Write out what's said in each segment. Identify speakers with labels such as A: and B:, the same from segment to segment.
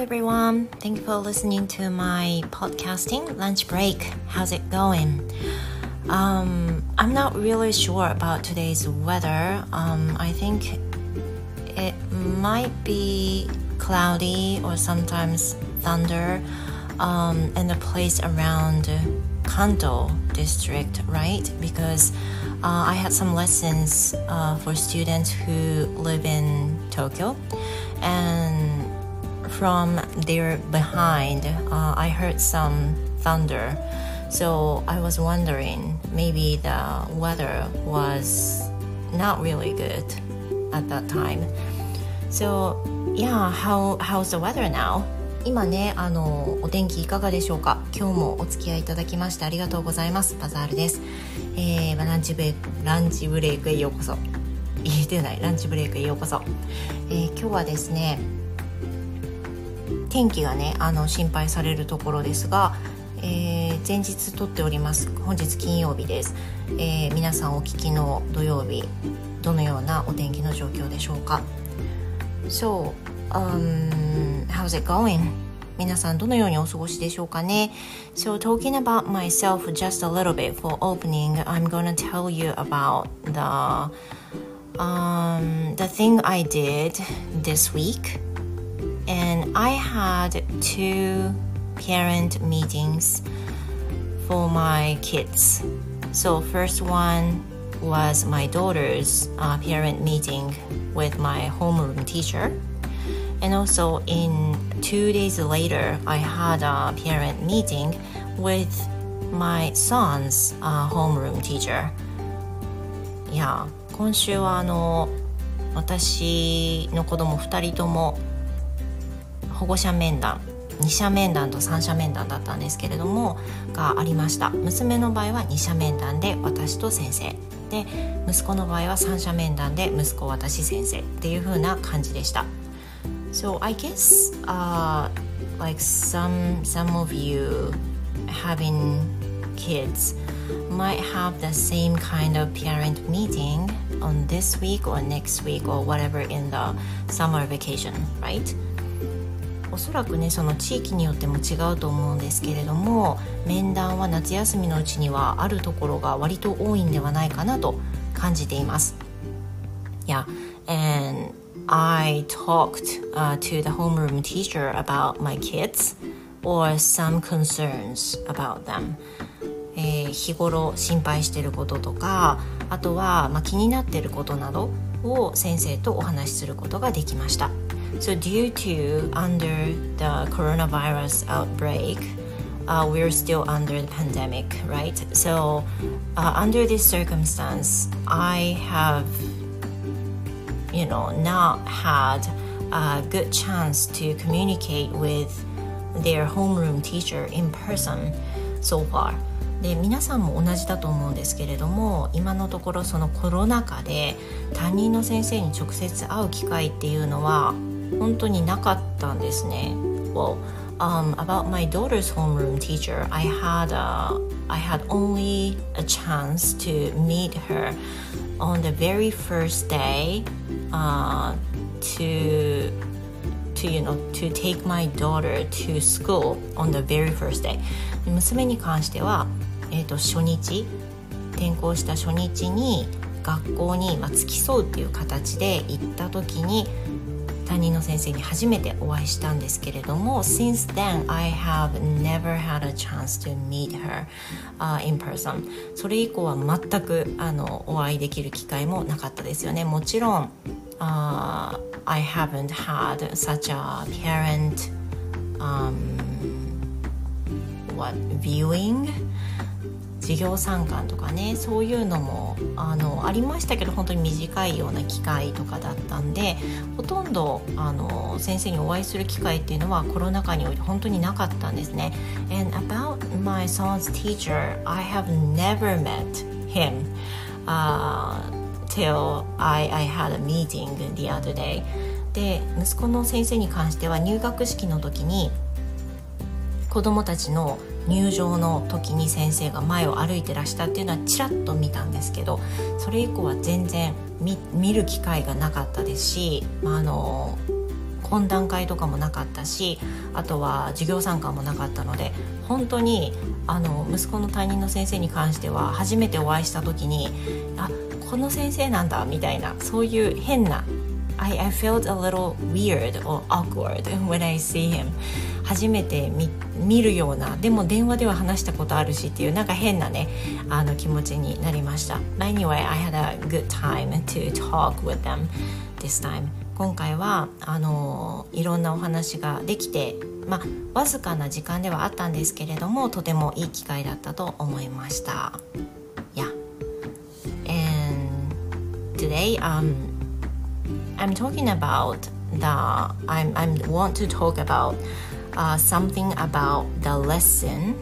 A: everyone. Thank you for listening to my podcasting lunch break. How's it going? Um, I'm not really sure about today's weather. Um, I think it might be cloudy or sometimes thunder um, in the place around Kanto district, right? Because uh, I had some lessons uh, for students who live in Tokyo, and from their behind, uh, I heard some thunder. So I was wondering, maybe the weather was not really good at that time. So yeah, how how's the weather now? 今ねあのお天気いかがでしょうか今日もお付き合いいただきましてありがとうございますバザールです、えー、ランチブレランチブレイクへようこそ言えてないランチブレイクへようこそ、えー、今日はですね天気がねあの心配されるところですが、えー、前日撮っております本日金曜日です、えー、皆さんお聞きの土曜日どのようなお天気の状況でしょうか So um, how's it going? 皆さんどのようにお過ごしでしょうかね So talking about myself just a little bit for opening I'm gonna tell you about the um, the thing I did this week and I had two parent meetings for my kids so first one was my daughter's uh, parent meeting with my homeroom teacher And also, in two days later, I had a parent meeting with my son's、uh, homeroom teacher. いや、今週はあの私の子供2人とも 保護者面談2者面談と3者面談だったんですけれどもがありました娘の場合は2者面談で私と先生で息子の場合は3者面談で息子私先生っていう風な感じでした So I guess uh, like some some of you having kids might have the same kind of parent meeting on this week or next week or whatever in the summer vacation, right? おそらくねその地域によっても違うと思うんですけれども面談は夏休みのうちにはあるところが割と多いんではないかなと感じています。Yeah, and I talked uh, to the homeroom teacher about my kids or some concerns about them. えー、日頃心配していることとかあとは、まあ、気になっていることなどを先生とお話しすることができました。So due to under the coronavirus outbreak, uh, we're still under the pandemic, right? So uh, under this circumstance, I have you know not had a good chance to communicate with their homeroom teacher in person so far で皆さんも同じだと思うんですけれども今のところそのコロナ禍で担任の先生に直接会う機会っていうのは 本当になかったんですね。Well, um, about my daughter's homeroom teacher, I had a, I had only a chance to meet her on the very first day uh, to to you know to take my daughter to school on the very first day 娘に関しては、えーと、初日転校した初日に学校に、まあ、付き添うっていう形で行った時に担任の先生に初めてお会いしたんですけれども Since then I have never had a chance to meet her、uh, in person それ以降は全くあのお会いできる機会もなかったですよねもちろん、uh, I haven't had such a parent、um, what viewing 授業参観とかねそういうのもあのありましたけど本当に短いような機会とかだったんでほとんどあの先生にお会いする機会っていうのはコロナ禍において本当になかったんですね。And about my son's teacher, I have never met him、uh, till I, I had a meeting the other day. で息子の先生に関しては入学式の時に子どもたちの入場の時に先生が前を歩いてらしたっていうのはちらっと見たんですけどそれ以降は全然見る機会がなかったですし、まあ、あの懇談会とかもなかったしあとは授業参観もなかったので本当にあの息子の担任の先生に関しては初めてお会いした時にあこの先生なんだみたいなそういう変な I, I felt a little weird or awkward when I see him 初めて見見るようなでも電話では話したことあるしっていうなんか変なねあの気持ちになりました。Anyway, I had a good time to talk with them this time 今回はあのいろんなお話ができてまあわずかな時間ではあったんですけれどもとてもいい機会だったと思いました。Yeah and today um I'm talking about the I'm I want to talk about uh, something about the lesson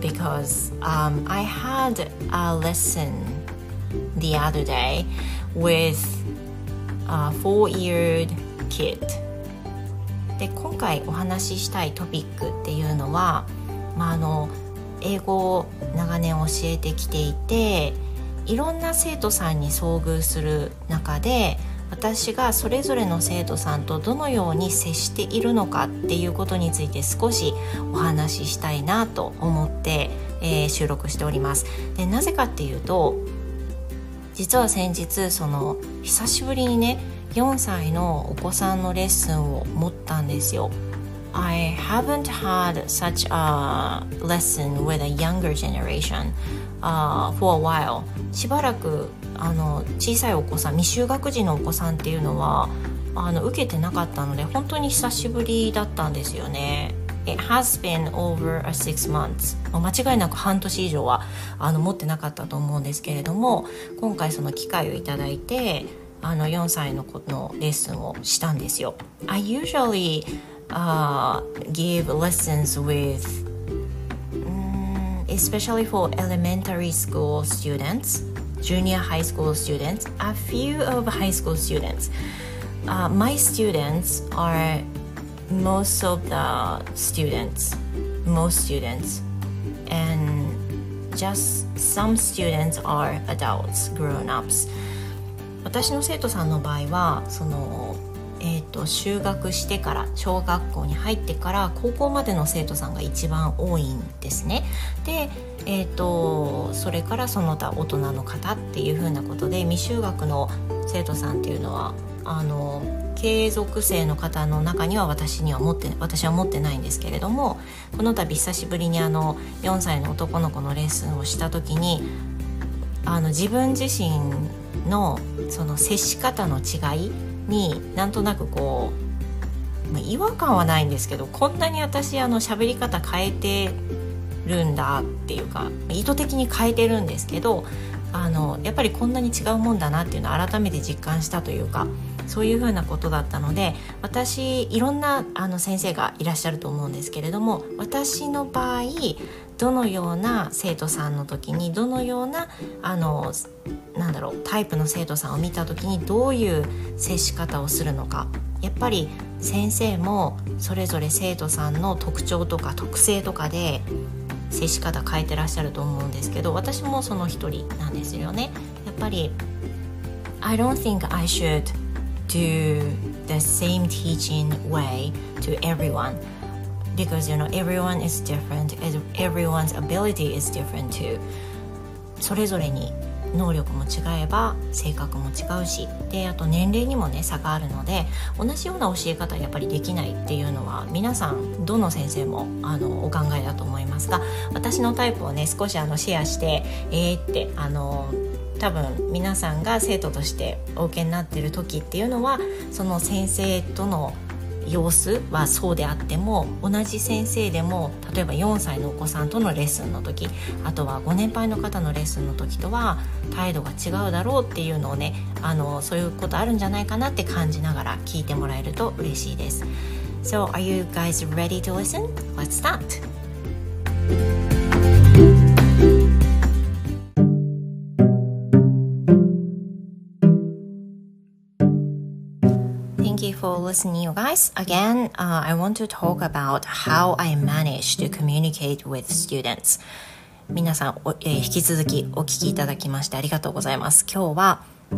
A: because um, I had a lesson the other day with a four-year kid で今回お話ししたいトピックっていうのは、まあ、あの英語を長年教えてきていていろんな生徒さんに遭遇する中で私がそれぞれの生徒さんとどのように接しているのかっていうことについて少しお話ししたいなと思って、えー、収録しております。でなぜかっていうと実は先日その久しぶりにね4歳のお子さんのレッスンを持ったんですよ。I haven't had such a lesson with a younger generation、uh, for a while. しばらくあの小さいお子さん未就学児のお子さんっていうのはあの受けてなかったので本当に久しぶりだったんですよね。It has been over a six months 間違いなく半年以上はあの持ってなかったと思うんですけれども今回その機会をいただいてあの4歳の子のレッスンをしたんですよ。I usually、uh, give lessons with、um, especially for elementary school students junior high school students, a few of high school students. Uh, my students are most of the students, most students, and just some students are adults, grown ups. 私の生徒さんの場合はその えーと、就学してから小学校に入ってから高校までの生徒さんが一番多いんですね。で、えーと、それからその他大人の方っていうふうなことで未就学の生徒さんっていうのはあの継続生の方の中には私には持って私は持ってないんですけれどもこの度久しぶりにあの4歳の男の子のレッスンをした時にあの自分自身のその接し方の違いになんとなくこう、まあ、違和感はないんですけどこんなに私あの喋り方変えてるんだっていうか意図的に変えてるんですけどあのやっぱりこんなに違うもんだなっていうのを改めて実感したというかそういうふうなことだったので私いろんなあの先生がいらっしゃると思うんですけれども私の場合どのような生徒さんの時にどのようなあのなんだろうタイプの生徒さんを見た時にどういう接し方をするのかやっぱり先生もそれぞれ生徒さんの特徴とか特性とかで接し方変えてらっしゃると思うんですけど私もその一人なんですよね。やっぱり I don't think I should do the same teaching way to everyone because you know everyone is different. Everyone's ability is different too. それぞれに能力も違えば性格も違うし。であと年齢にもね差があるので同じような教え方やっぱりできないっていうのは皆さんどの先生もあのお考えだと思いますが私のタイプをね少しあのシェアしてえーってあの多分皆さんが生徒としてお受けになってる時っていうのはその先生との様子はそうであっても同じ先生でも例えば4歳のお子さんとのレッスンの時あとはご年配の方のレッスンの時とは態度が違うだろうっていうのをねあのそういうことあるんじゃないかなって感じながら聞いてもらえると嬉しいです。So are you guys ready to listen? Let's start! For listening, you guys. Again, uh, I want to talk about how I manage to communicate with students. 皆さん、えー、引き続きお聞きいただきましてありがとうございます。今日は、え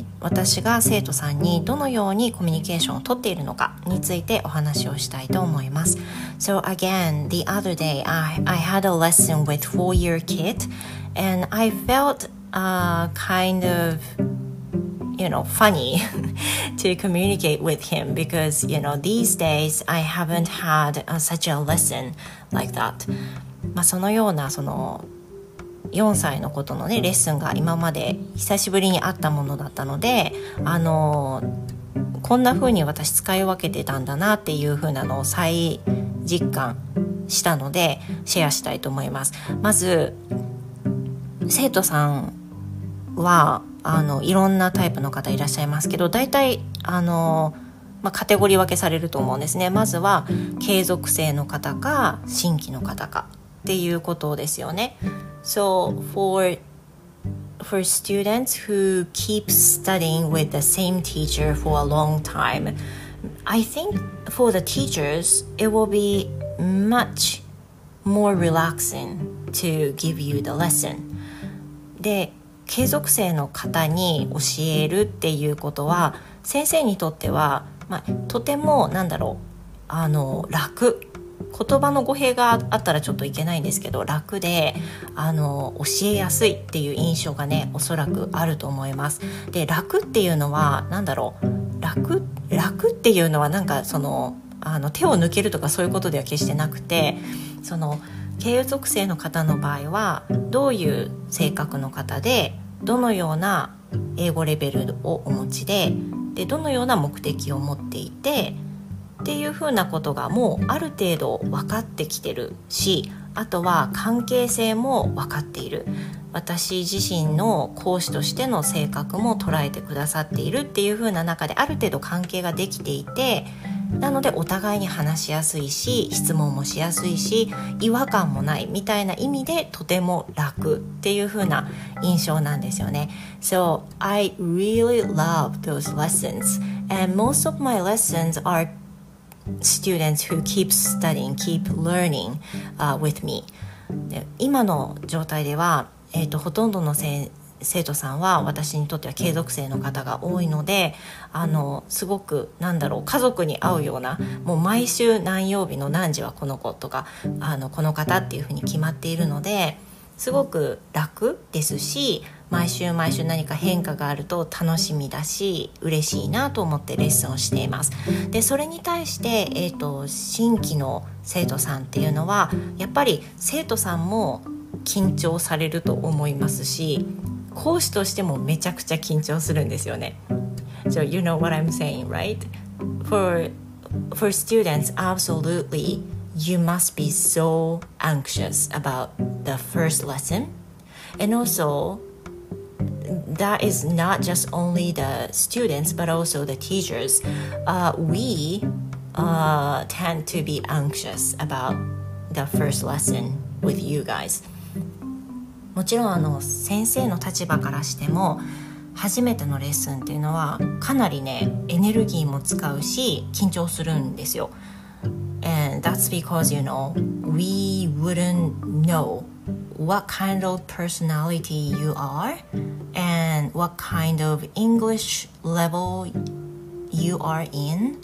A: ー、私が生徒さんにどのようにコミュニケーションをとっているのかについてお話をしたいと思います。So again, the other day I, I had a lesson with four-year kid and I felt uh, kind of you know funny to communicate with him because you know these days I haven't had uh, such a lesson like that. まあそのようなその4歳のことのねレッスンが今まで久しぶりにあったものだったのであのこんな風に私使い分けてたんだなっていう風なのを再実感したのでシェアしたいと思います。まず生徒さんはあのいろんなタイプの方いらっしゃいますけど大体あの、まあ、カテゴリー分けされると思うんですねまずは継続性の方か新規の方かっていうことですよね。So for for students who keep studying with the same teacher for a long time, I think for the teachers it will be much more relaxing to give you the lesson. で継続生の方に教えるっていうことは先生にとっては、まあ、とてもなんだろうあの楽言葉の語弊があったらちょっといけないんですけど楽であの教えやすいっていう印象がねおそらくあると思います。で楽っていうのは何だろう楽楽っていうのはなんかそのあの手を抜けるとかそういうことでは決してなくてその経営属性の方の場合はどういう性格の方でどのような英語レベルをお持ちででどのような目的を持っていてっていうふうなことがもうある程度分かってきてるしあとは関係性も分かっている。私自身の講師としての性格も捉えてくださっているっていう風な中である程度関係ができていてなのでお互いに話しやすいし質問もしやすいし違和感もないみたいな意味でとても楽っていう風な印象なんですよね。So I really love those lessons and most of my lessons are students who keep studying, keep learning、uh, with me で今の状態では、えーと、ほとんどの生徒さんは私にとっては継続生の方が多いのであのすごくなんだろう家族に会うようなもう毎週何曜日の何時はこの子とかあのこの方っていうふうに決まっているのですごく楽ですし毎週毎週何か変化があると楽しみだし嬉しいなと思ってレッスンをしています。でそれに対して、えーと、新規の生徒さんっていうのはやっぱり生徒さんも緊張されると思いますし講師としてもめちゃくちゃ緊張するんですよね So you know what I'm saying, right? For, for students, absolutely you must be so anxious about the first lesson and also that is not just only the students but also the teachers. Uh, we uh, tend to be anxious about the first lesson with you guys. もちろんあの先生の立場からしても初めてのレッスンっていうのはかなりねエネルギーも使うし緊張するんですよ。And that's because you know we wouldn't know what kind of personality you are and what kind of English level you are in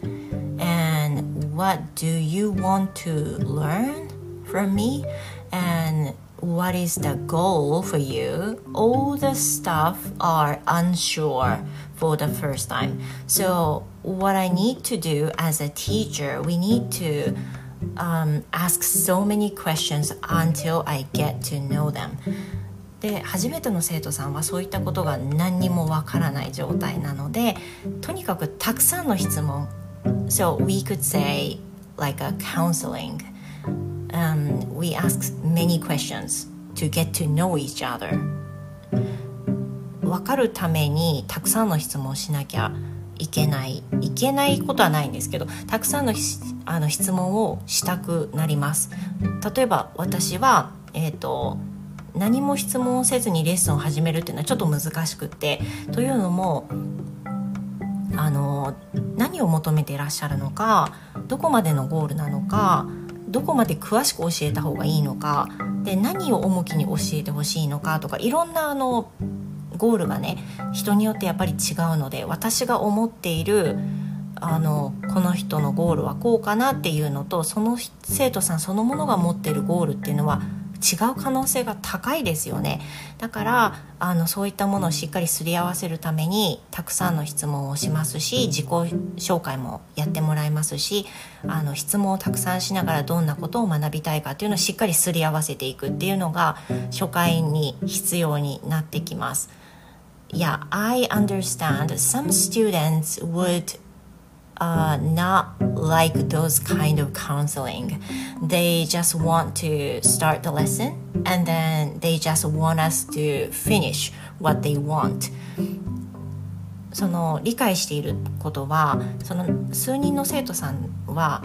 A: and what do you want to learn from me and what is the goal for you all the stuff are unsure for the first time so what i need to do as a teacher we need to um, ask so many questions until I get to know them で初めての生徒さんはそういったことが何にもわからない状態なのでとにかくたくさんの質問 So we could say like a counseling um, we ask many questions to get to know each other. 分かるためにたくさんの質問をしなきゃいけない。いけないことはないんですけどたくさんのあの質問をしたくなります。例えば私は、えーと、何も質問をせずにレッスンを始めるっていうのはちょっと難しくってというのもあの何を求めていらっしゃるのかどこまでのゴールなのかどこまで詳しく教えた方がいいのかで何を重きに教えてほしいのかとかいろんなあのゴールがね人によってやっぱり違うので私が思っているあのこの人のゴールはこうかなっていうのとその生徒さんそのものが持ってるゴールっていうのは違う可能性が高いですよねだからあのそういったものをしっかりすり合わせるためにたくさんの質問をしますし自己紹介もやってもらいますしあの質問をたくさんしながらどんなことを学びたいかっていうのをしっかりすり合わせていくっていうのが初回に必要になってきます。Yeah, I understand some students would uh, not like those kind of counseling. They just want to start the lesson and then they just want us to finish what they want. その理解していることはその数人の生徒さんは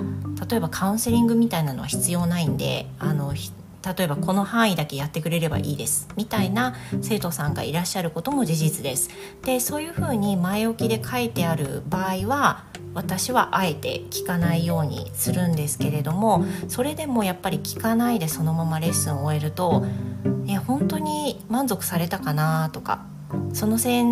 A: 例えばカウンセリングみたいなのは必要ないんであの例えばこの範囲だけやってくれればいいですみたいな生徒さんがいらっしゃることも事実です。でそういうふうに前置きで書いてある場合は私はあえて聞かないようにするんですけれどもそれでもやっぱり聞かないでそのままレッスンを終えると本当に満足されたかなとかそのせ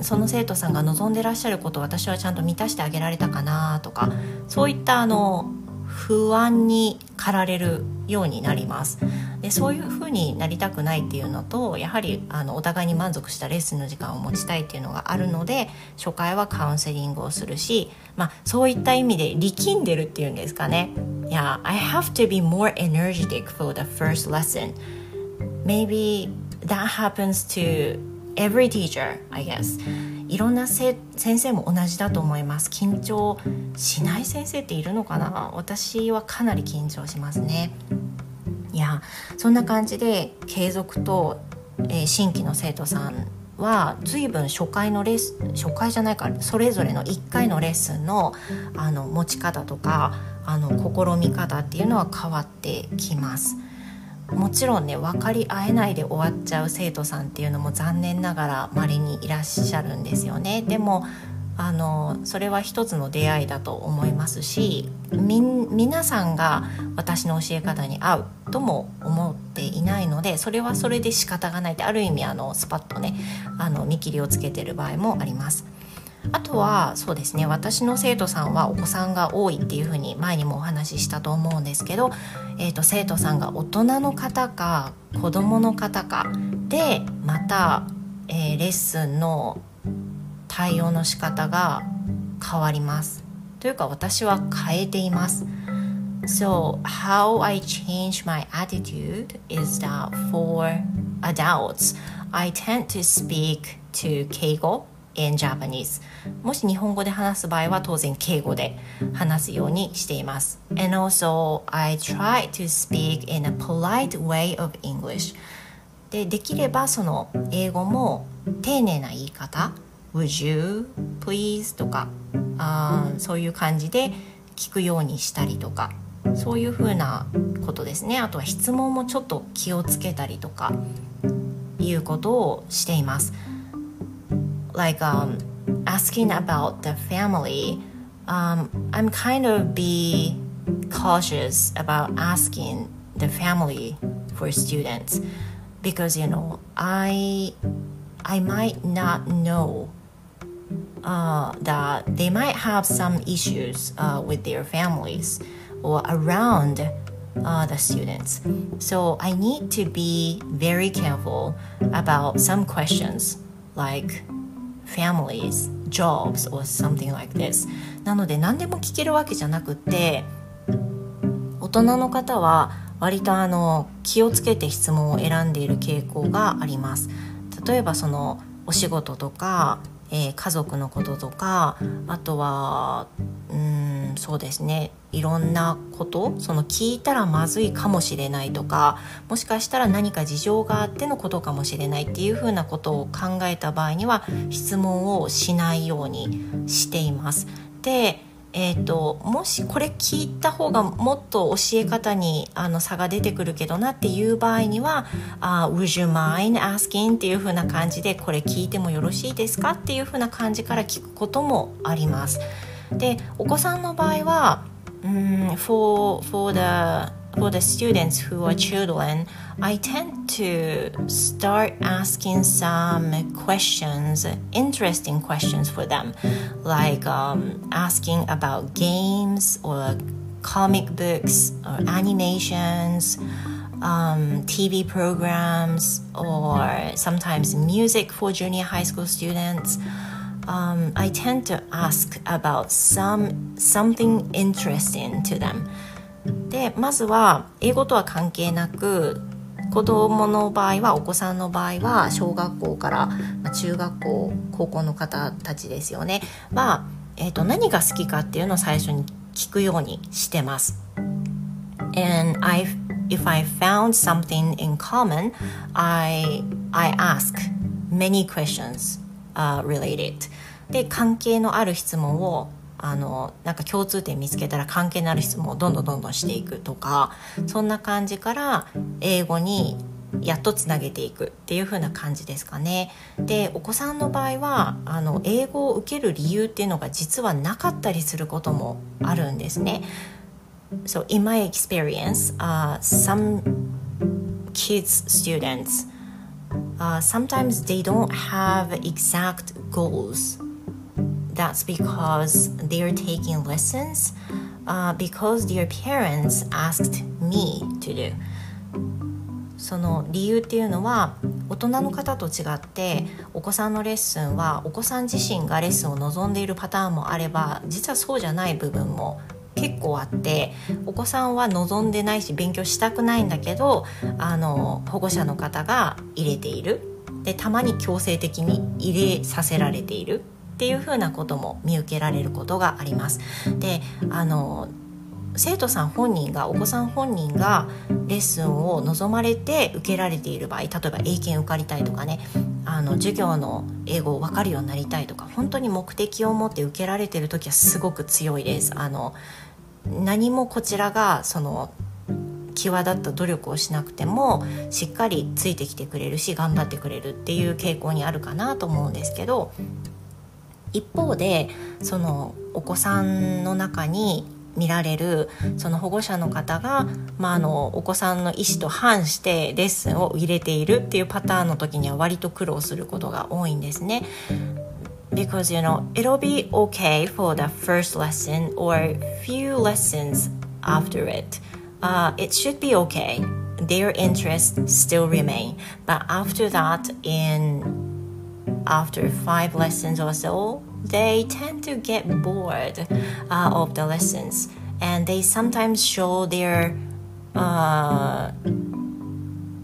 A: その生徒さんが望んでらっしゃることを私はちゃんと満たしてあげられたかなとかそういったあの不安に駆られるようになります。でそういうふうになりたくないっていうのとやはりあのお互いに満足したレッスンの時間を持ちたいっていうのがあるので初回はカウンセリングをするし、まあ、そういった意味で力んでるっていうんですかね。いや I have to be more energetic for the first lesson. Maybe that happens to every teacher I guess. いろんな先生も同じだと思います。緊張しない先生っているのかな？私はかなり緊張しますね。いやそんな感じで継続と、えー、新規の生徒さんは随分初回のレッスン初回じゃないかそれぞれの1回のレッスンのあの持ち方とかあの試み方っていうのは変わってきます。もちろんね分かり合えないで終わっちゃう生徒さんっていうのも残念ながら稀にいらっしゃるんですよね。でもあのそれは一つの出会いだと思いますしみ皆さんが私の教え方に合うとも思っていないのでそれはそれで仕方がないってある意味あのスパッとねあの見切りをつけてる場合もあります。あとはそうですね私の生徒さんはお子さんが多いっていうふうに前にもお話ししたと思うんですけど、えーと、生徒さんが大人の方か子どもの方かでまた、えー、レッスンの対応の仕方が変わりますというか私は変えています So how I change my attitude is that for adults I tend to speak to 敬語 in Japanese もし日本語で話す場合は当然敬語で話すようにしています and also I try to speak in a polite way of English でできればその英語も丁寧な言い方 Would you please とかあそういう感じで聞くようにしたりとかそういうふうなことですねあとは質問もちょっと気をつけたりとかいうことをしています like um, asking about the family, um, I'm kind of be cautious about asking the family for students because you know I I might not know uh, that they might have some issues uh, with their families or around uh, the students. So I need to be very careful about some questions like families, jobs or something like this なので何でも聞けるわけじゃなくて大人の方は割とあの気をつけて質問を選んでいる傾向があります例えばそのお仕事とか、えー、家族のこととかあとはうんそうですねいろんなことその聞いたらまずいかもしれないとかもしかしたら何か事情があってのことかもしれないっていうふうなことを考えた場合には質問をしないようにしています。でえーと、もしこれ聞いた方がもっと教え方にあの差が出てくるけどなっていう場合には「uh, Would you mind asking?」っていう風な感じで「これ聞いてもよろしいですか?」っていう風な感じから聞くこともあります。でお子さんの場合はうん for, for the for the students who are children, I tend to start asking some questions, interesting questions for them, like um, asking about games or comic books or animations. Um, TV programs or sometimes music for junior high school students. Um, I tend to ask about some something interesting to them. でまずは英語とは関係なく子供の場合はお子さんの場合は小学校から、ま、中学校高校の方たちですよねは、えーと、何が好きかっていうのを最初に聞くようにしてます。And I, if I found something in common, I, I ask many questions、uh, related. で関係のある質問をあのなんか共通点見つけたら関係のある質問をどんどんどんどんしていくとかそんな感じから英語にやっとつなげていくっていう風な感じですかね。でお子さんの場合はあの英語を受ける理由っていうのが実はなかったりすることもあるんですね。So in my experience, uh, some kids students uh, sometimes they don't have exact goals that's because they're taking lessons uh, because their parents asked me to do. その理由っていうのは大人の方と違ってお子さんのレッスンはお子さん自身がレッスンを望んでいるパターンもあれば実はそうじゃない部分も結構あってお子さんは望んでないし勉強したくないんだけどあの保護者の方が入れている。でたまに強制的に入れさせられている。っていうふなことも見受けられることがあります。であの生徒さん本人がお子さん本人がレッスンを望まれて受けられている場合例えば英検受かりたいとかねあの授業の英語を分かるようになりたいとか本当に目的を持って受けられてる時はすごく強いです。あの何もこちらがその際立った努力をしなくてもしっかりついてきてくれるし頑張ってくれるっていう傾向にあるかなと思うんですけど一方でそのお子さんの中に見られるその保護者の方が、まあ、あのお子さんの意思と反してレッスンを入れているっていうパターンの時には割と苦労することが多いんですね。Because you know it'll be okay for the first lesson or few lessons after it. Uh, it should be okay. Their interests still remain. But after that, in after five lessons or so, they tend to get bored uh, of the lessons and they sometimes show their uh,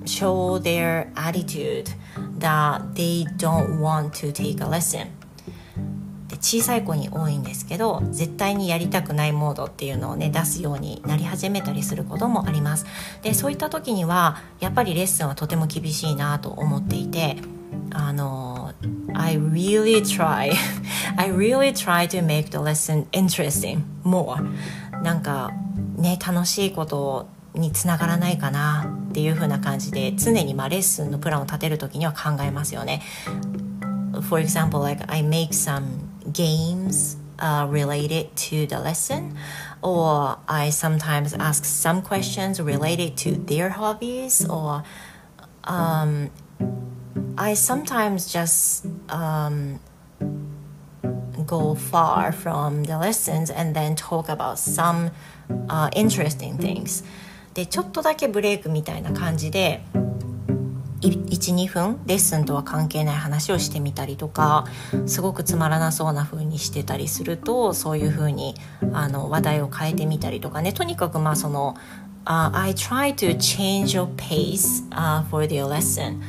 A: show their attitude that they don't want to take a lesson で小さい子に多いんですけど絶対にやりたくないモードっていうのをね出すようになり始めたりすることもありますでそういった時にはやっぱりレッスンはとても厳しいなと思っていてあの I really try I really try to make the lesson interesting more なんかね楽しいことにつながらないかなっていう風な感じで常にまあレッスンのプランを立てる時には考えますよね For example like I make some games uh, related to the lesson or I sometimes ask some questions related to their hobbies or um, I sometimes just um, go far from the lessons and then talk about some、uh, interesting things でちょっとだけブレイクみたいな感じで12分レッスンとは関係ない話をしてみたりとかすごくつまらなそうな風にしてたりするとそういう風にあの話題を変えてみたりとかねとにかくまあその、uh, I try to change your pace、uh, for the lesson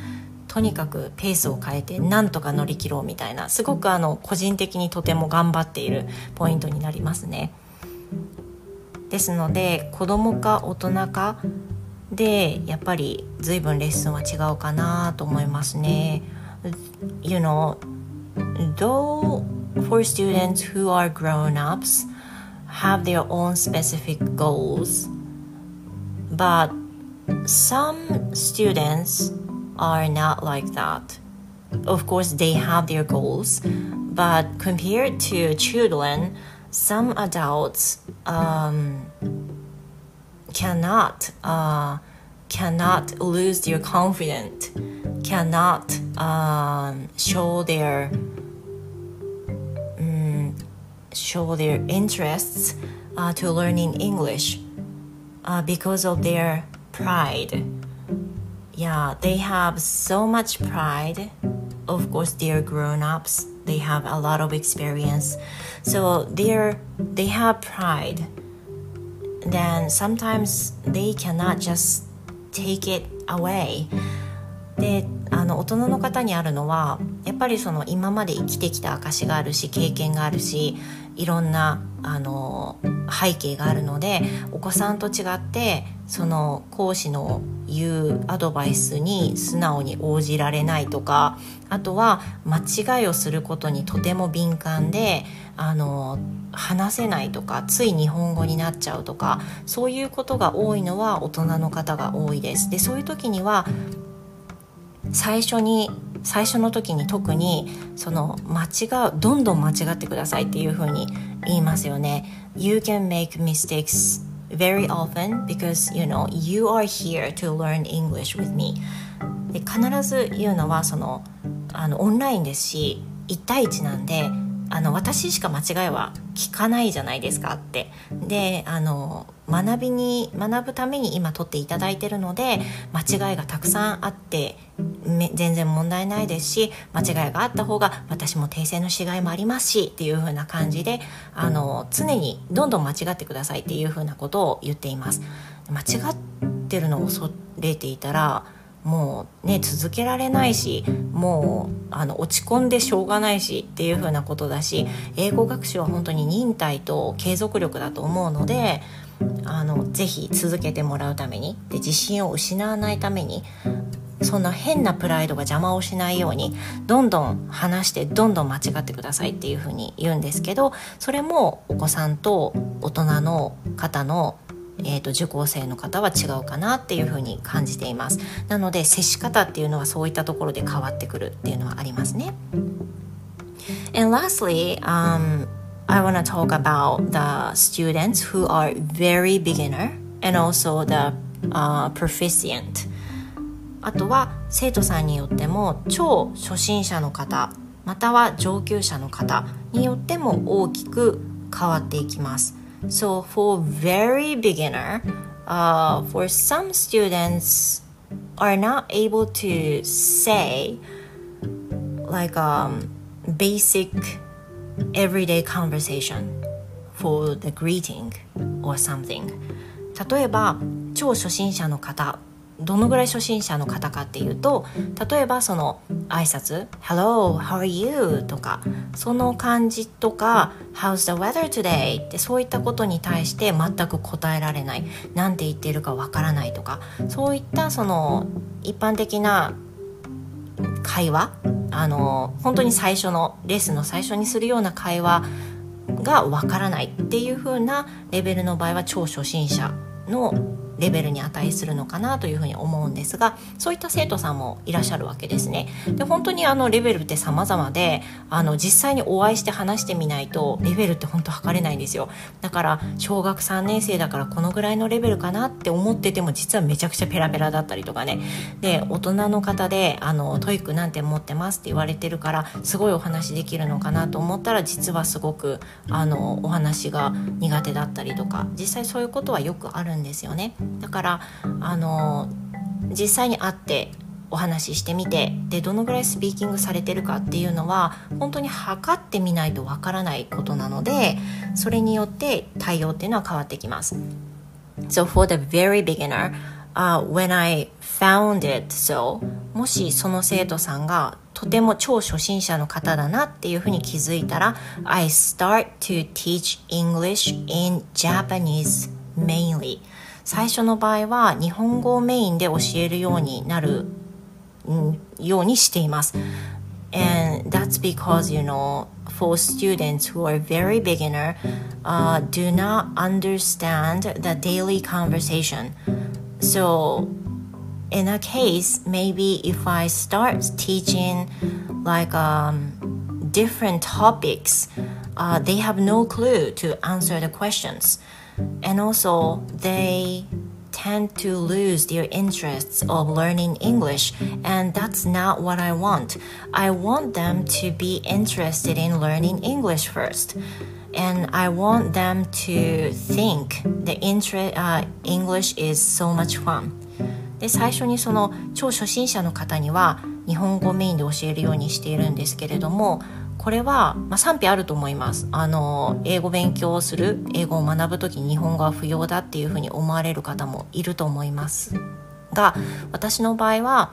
A: とにかくペースを変えてなんとか乗り切ろうみたいなすごくあの個人的にとても頑張っているポイントになりますね。ですので子供か大人かでやっぱり随分レッスンは違うかなと思いますね。You know, though for students who are grown-ups have their own specific goals, but some students are not like that. Of course, they have their goals, but compared to children, some adults um, cannot uh, cannot lose their confidence cannot um, show their um, show their interests uh, to learning English uh, because of their pride Yeah, they have so much pride. Of course, they're grown ups. They have a lot of experience, so they're they have pride. Then sometimes they cannot just take it away. であの大人の方にあるのはやっぱりその今まで生きてきた証があるし経験があるし いろんなあの背景があるのでお子さんと違ってその講師の言うアドバイスに素直に応じられないとかあとは間違いをすることにとても敏感であの話せないとかつい日本語になっちゃうとかそういうことが多いのは大人の方が多いです。でそういう時には最初に最初の時に特にその間違うどんどん間違ってくださいっていうふうに言いますよね。You can make mistakes very often because you know you are here to learn English with me で必ず言うのはそのあのオンラインですし1対1なんであの私しか間違いは聞かないじゃないですかってであの学びに学ぶために今取っていただいてるので間違いがたくさんあって全然問題ないですし間違いがあった方が私も訂正のしがいもありますしっていう風な感じであの常にどんどん間違ってくださいっていう風なことを言っています。間違ってるのを恐れていたらもうね続けられないしもうあの落ち込んでしょうがないしっていう風なことだし英語学習は本当に忍耐と継続力だと思うのであのぜひ続けてもらうためにで自信を失わないためにそんな変なプライドが邪魔をしないようにどんどん話してどんどん間違ってくださいっていうふうに言うんですけどそれもお子さんと大人の方のえーと、受講生の方は違うかなっていうふうに感じています。なので接し方っていうのはそういったところで変わってくるっていうのはありますね。And lastly, um, I want to talk about the students who are very beginner and also the uh, proficient. あとは生徒さんによっても超初心者の方または上級者の方によっても大きく変わっていきます So for very beginner, uh, for some students are not able to say like um, basic everyday conversation for the greeting or something 例えば超初心者の方どのぐらい初心者の方かっていうと例えばその挨拶「Hello, how are you?」とかその感じとか「How's the weather today?」ってそういったことに対して全く答えられない何て言ってるかわからないとかそういったその一般的な会話あの本当に最初のレッスンの最初にするような会話がわからないっていう風なレベルの場合は超初心者のレベルに値するのかなというふうに思うんですがそういった生徒さんもいらっしゃるわけですね。で本当にあのレベルって様々であの実際にお会いして話してみないとレベルって本当測れないんですよだから小学3年生だからこのぐらいのレベルかなって思ってても実はめちゃくちゃペラペラだったりとかねで大人の方であの TOEIC 何点持ってますって言われてるからすごいお話できるのかなと思ったら実はすごくあのお話が苦手だったりとか実際そういうことはよくあるんですよね。だからあの実際に会ってお話ししてみてでどのぐらいスピーキングされてるかっていうのは本当に測ってみないとわからないことなのでそれによって対応っていうのは変わってきます。So for the very beginner, uh, when I found it so もしその生徒さんがとても超初心者の方だなっていうふうに気づいたら I start to teach English in Japanese mainly 最初の場合は日本語をメインで教えるようになる、ようにしています。And that's because, you know, for students who are very beginner, uh, do not understand the daily conversation. So, in a case, maybe if I start teaching like um, different topics, uh, they have no clue to answer the questions. and also they tend to lose their interests of learning English, and that's not what I want. I want them to be interested in learning English first. And I want them to think the interest, uh, English is so much fun. で最初にその超初心者の方には日本語メインで教えるようにしているんですけれども これは、まあ、賛否あると思いますあの英語勉強をする英語を学ぶ時に日本語は不要だっていうふうに思われる方もいると思いますが私の場合は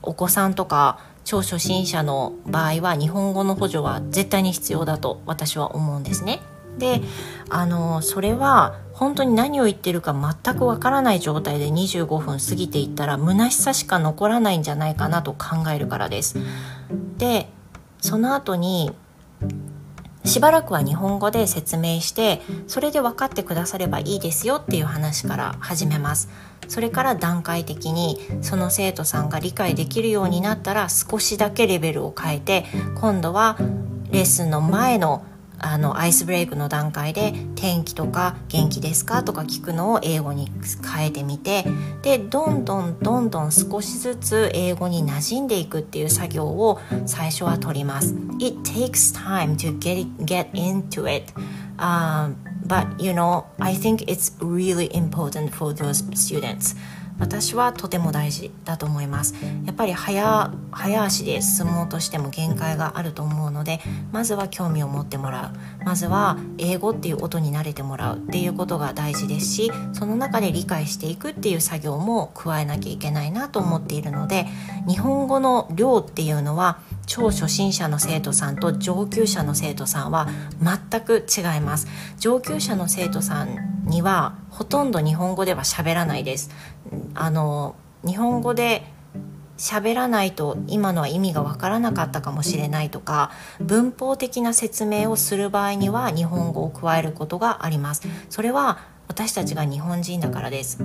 A: お子さんとか超初心者の場合は日本語の補助は絶対に必要だと私は思うんですね。であのそれは本当に何を言ってるか全くわからない状態で25分過ぎていったら虚しさしか残らないんじゃないかなと考えるからです。でその後にしばらくは日本語で説明してそれで分かってくださればいいですよっていう話から始めます。それから段階的にその生徒さんが理解できるようになったら少しだけレベルを変えて今度はレッスンの前のあのアイスブレイクの段階で「天気とか元気ですか?」とか聞くのを英語に変えてみてでどんどんどんどん少しずつ英語に馴染んでいくっていう作業を最初は取ります。It takes time to get, get into it、um, but you know I think it's really important for those students 私はとても大事だと思います。やっぱり早早足で進もうとしても限界があると思うのでまずは興味を持ってもらう。まずは英語っていう音に慣れてもらう。っていうことが大事ですしその中で理解していくっていう作業も加えなきゃいけないなと思っているので日本語の量っていうのは超初心者の生徒さんと上級者の生徒さんは全く違います。上級者の生徒さんにはほとんど日本語では喋らないです。あの日本語で喋らないと今のは意味がわからなかったかもしれないとか文法的な説明をする場合には日本語を加えることがあります。それは私たちが日本人だからです。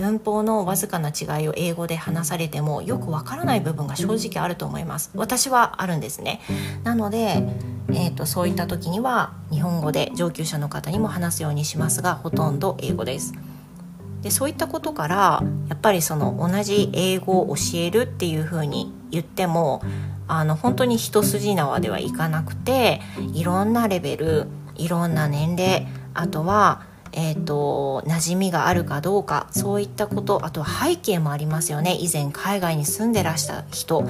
A: 文法のわずかな違いを英語で話されてもよくわからない部分が正直あると思います。私はあるんですね。なので、えーと、そういった時には日本語で上級者の方にも話すようにしますがほとんど英語です。でそういったことからやっぱりその同じ英語を教えるっていうふうに言ってもあの本当に一筋縄ではいかなくていろんなレベルいろんな年齢あとはえーと、馴染みがあるかどうかそういったことあとは背景もありますよね以前海外に住んでらした人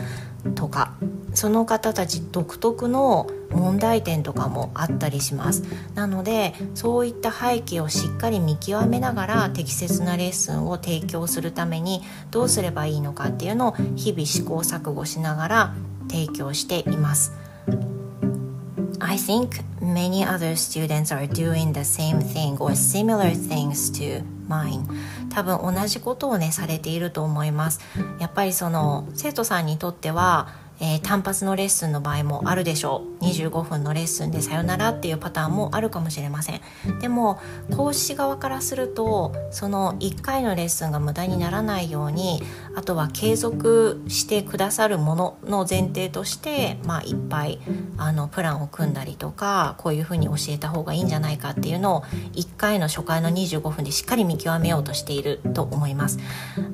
A: とかその方たち独特の問題点とかもあったりしますなのでそういった背景をしっかり見極めながら適切なレッスンを提供するためにどうすればいいのかっていうのを日々試行錯誤しながら提供しています。I think many other students are doing the same thing or similar things to mine 多分同じことをねされていると思いますやっぱりその生徒さんにとってはえー、単発のレッスンの場合もあるでしょう25分のレッスンでさよならっていうパターンもあるかもしれませんでも講師側からするとその1回のレッスンが無駄にならないようにあとは継続してくださるものの前提として、まあ、いっぱいあのプランを組んだりとかこういうふうに教えた方がいいんじゃないかっていうのを1回の初回の25分でしっかり見極めようとしていると思います。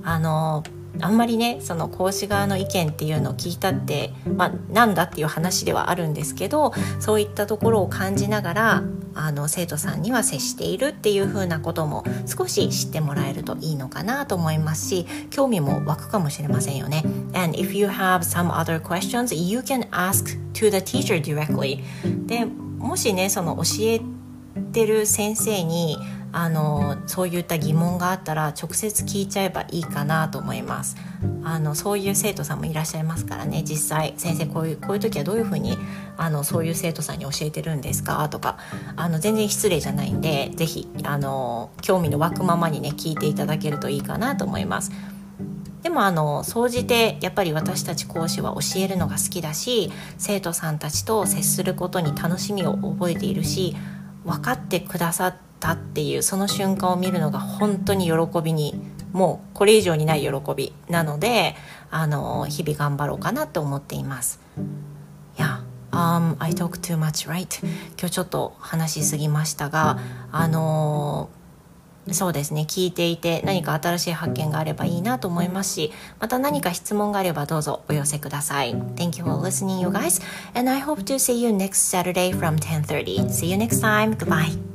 A: あのあんまりねその講師側の意見っていうのを聞いたって、まあ、なんだっていう話ではあるんですけどそういったところを感じながらあの生徒さんには接しているっていう風なことも少し知ってもらえるといいのかなと思いますし興味も湧くかもしれませんよね。And if you have some other questions, you can ask to the teacher directly. でもしねその教えてる先生にあのそういった疑問があったら直接聞いちゃえばいいかなと思います。あのそういう生徒さんもいらっしゃいますからね。実際先生こういうこういう時はどういうふうにあのそういう生徒さんに教えてるんですか？とかあの全然失礼じゃないんで是非興味の湧くままにね聞いていただけるといいかなと思います。でもあの総じてやっぱり私たち講師は教えるのが好きだし生徒さんたちと接することに楽しみを覚えているし分かってくださったっていうその瞬間を見るのが本当に喜びにもうこれ以上にない喜びなのであの日々頑張ろうかなと思っています。Yeah, Um, I talk too much, right? 今日ちょっと話しすぎましたが、あのー、そうですね聞いていて何か新しい発見があればいいなと思いますしまた何か質問があればどうぞお寄せください。Thank you for listening you guys. And I hope to see you next Saturday from 10:30 See you next time. Goodbye.